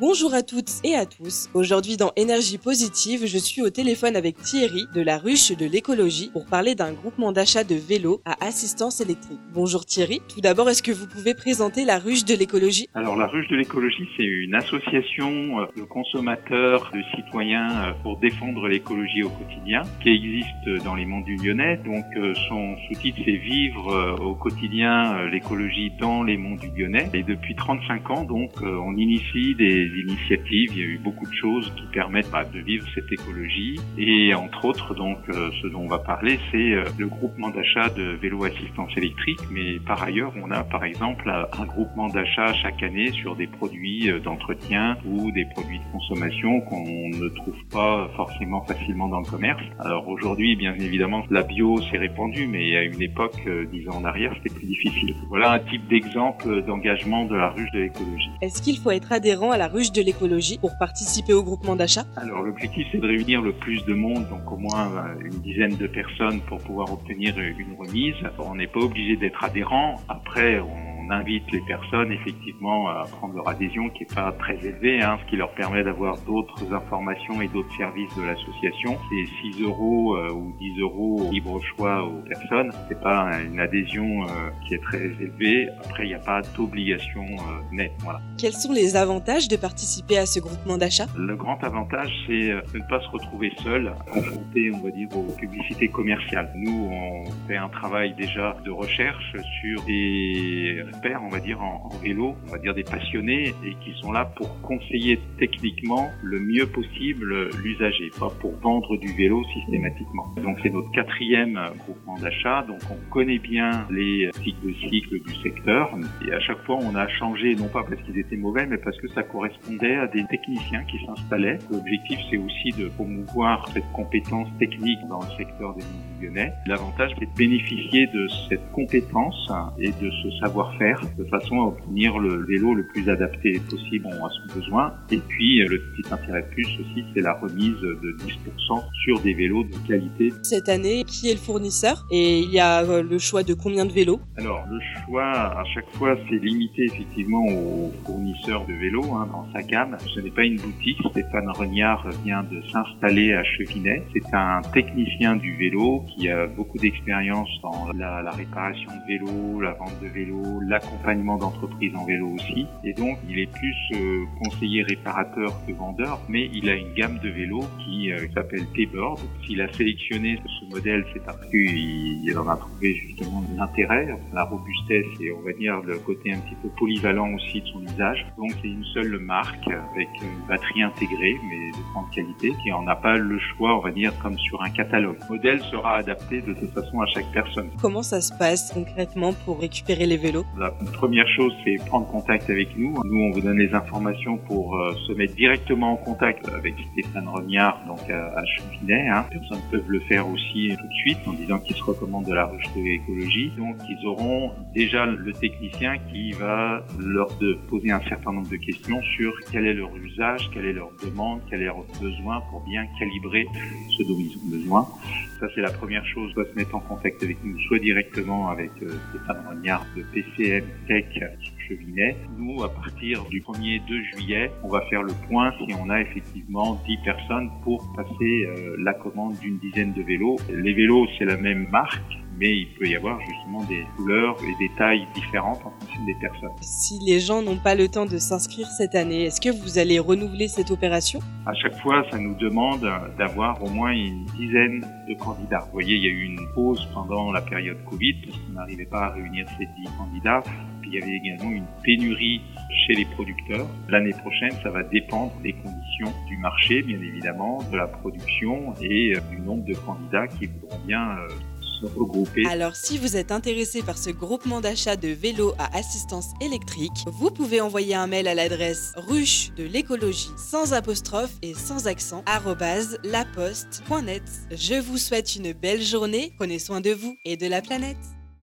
Bonjour à toutes et à tous. Aujourd'hui dans Énergie Positive, je suis au téléphone avec Thierry de la ruche de l'écologie pour parler d'un groupement d'achat de vélos à assistance électrique. Bonjour Thierry. Tout d'abord, est-ce que vous pouvez présenter la ruche de l'écologie? Alors la ruche de l'écologie, c'est une association euh, de consommateurs, de citoyens euh, pour défendre l'écologie au quotidien qui existe dans les monts du Lyonnais. Donc euh, son sous-titre c'est vivre au quotidien l'écologie dans les monts du Lyonnais. Et depuis 35 ans, donc on initie des initiatives, il y a eu beaucoup de choses qui permettent bah, de vivre cette écologie. Et entre autres, donc, euh, ce dont on va parler, c'est euh, le groupement d'achat de vélos assistance électrique. Mais par ailleurs, on a par exemple un groupement d'achat chaque année sur des produits euh, d'entretien ou des produits de consommation qu'on ne trouve pas forcément facilement dans le commerce. Alors aujourd'hui, bien évidemment, la bio s'est répandue, mais à une époque, dix ans en arrière, c'était plus difficile. Voilà un type d'exemple d'engagement de la ruche de l'écologie. Est-ce qu'il faut être adhérent à la ruche de l'écologie pour participer au groupement d'achat Alors l'objectif c'est de réunir le plus de monde, donc au moins euh, une dizaine de personnes pour pouvoir obtenir une remise. On n'est pas obligé d'être adhérent. Après, on invite les personnes effectivement à prendre leur adhésion qui est pas très élevée, hein, ce qui leur permet d'avoir d'autres informations et d'autres services de l'association. C'est 6 euros euh, ou 10 euros libre choix aux personnes. C'est pas une adhésion euh, qui est très élevée. Après, il n'y a pas d'obligation euh, nette. Voilà. Quels sont les avantages de participer à ce groupement d'achat? Le grand avantage, c'est de ne pas se retrouver seul, confronté, on va dire, aux publicités commerciales. Nous, on fait un travail déjà de recherche sur des on va dire, en, vélo, on va dire des passionnés et qui sont là pour conseiller techniquement le mieux possible l'usager, pas pour vendre du vélo systématiquement. Donc c'est notre quatrième groupement d'achat, donc on connaît bien les cycles de cycle du secteur et à chaque fois on a changé, non pas parce qu'ils étaient mauvais, mais parce que ça correspondait à des techniciens qui s'installaient. L'objectif c'est aussi de promouvoir cette compétence technique dans le secteur des Lyonnais. L'avantage c'est de bénéficier de cette compétence et de ce savoir-faire de façon à obtenir le vélo le plus adapté possible à son besoin. Et puis le petit intérêt de plus aussi, c'est la remise de 10% sur des vélos de qualité. Cette année, qui est le fournisseur? Et il y a euh, le choix de combien de vélos? Alors le choix à chaque fois c'est limité effectivement au fournisseur de vélos hein, dans sa gamme. Ce n'est pas une boutique. Stéphane Regnard vient de s'installer à Chevinet. C'est un technicien du vélo qui a beaucoup d'expérience dans la, la réparation de vélos, la vente de vélos, la accompagnement d'entreprise en vélo aussi. Et donc, il est plus euh, conseiller réparateur que vendeur, mais il a une gamme de vélos qui euh, s'appelle T-Board. S'il a sélectionné ce modèle, c'est parce qu'il en a trouvé justement l'intérêt, la robustesse et on va dire le côté un petit peu polyvalent aussi de son usage. Donc, c'est une seule marque avec une batterie intégrée, mais de grande qualité, qui en a pas le choix, on va dire, comme sur un catalogue. Le modèle sera adapté de toute façon à chaque personne. Comment ça se passe concrètement pour récupérer les vélos? La première chose, c'est prendre contact avec nous. Nous, on vous donne les informations pour euh, se mettre directement en contact avec Stéphane Rognard, donc à, Chevinet. Hein. Les personnes peuvent le faire aussi tout de suite en disant qu'ils se recommandent de la rejeter écologie. Donc, ils auront déjà le technicien qui va leur de poser un certain nombre de questions sur quel est leur usage, quelle est leur demande, quel est leur besoin pour bien calibrer ce dont ils ont besoin. Ça, c'est la première chose. Soit se mettre en contact avec nous, soit directement avec euh, Stéphane Rognard de PCM Tech Chevinet. Nous, à partir du 1er 2 juillet, on va faire le point si on a effectivement 10 personnes pour passer euh, la commande d'une dizaine de vélos. Les vélos, c'est la même marque, mais il peut y avoir justement des couleurs et des tailles différentes en fonction des personnes. Si les gens n'ont pas le temps de s'inscrire cette année, est-ce que vous allez renouveler cette opération? À chaque fois, ça nous demande d'avoir au moins une dizaine de candidats. Vous voyez, il y a eu une pause pendant la période Covid parce qu'on n'arrivait pas à réunir ces 10 candidats. Il y avait également une pénurie chez les producteurs. L'année prochaine, ça va dépendre des conditions du marché, bien évidemment, de la production et euh, du nombre de candidats qui voudront bien alors, si vous êtes intéressé par ce groupement d'achat de vélos à assistance électrique, vous pouvez envoyer un mail à l'adresse ruche de l'écologie sans apostrophe et sans accent laposte.net. Je vous souhaite une belle journée, prenez soin de vous et de la planète.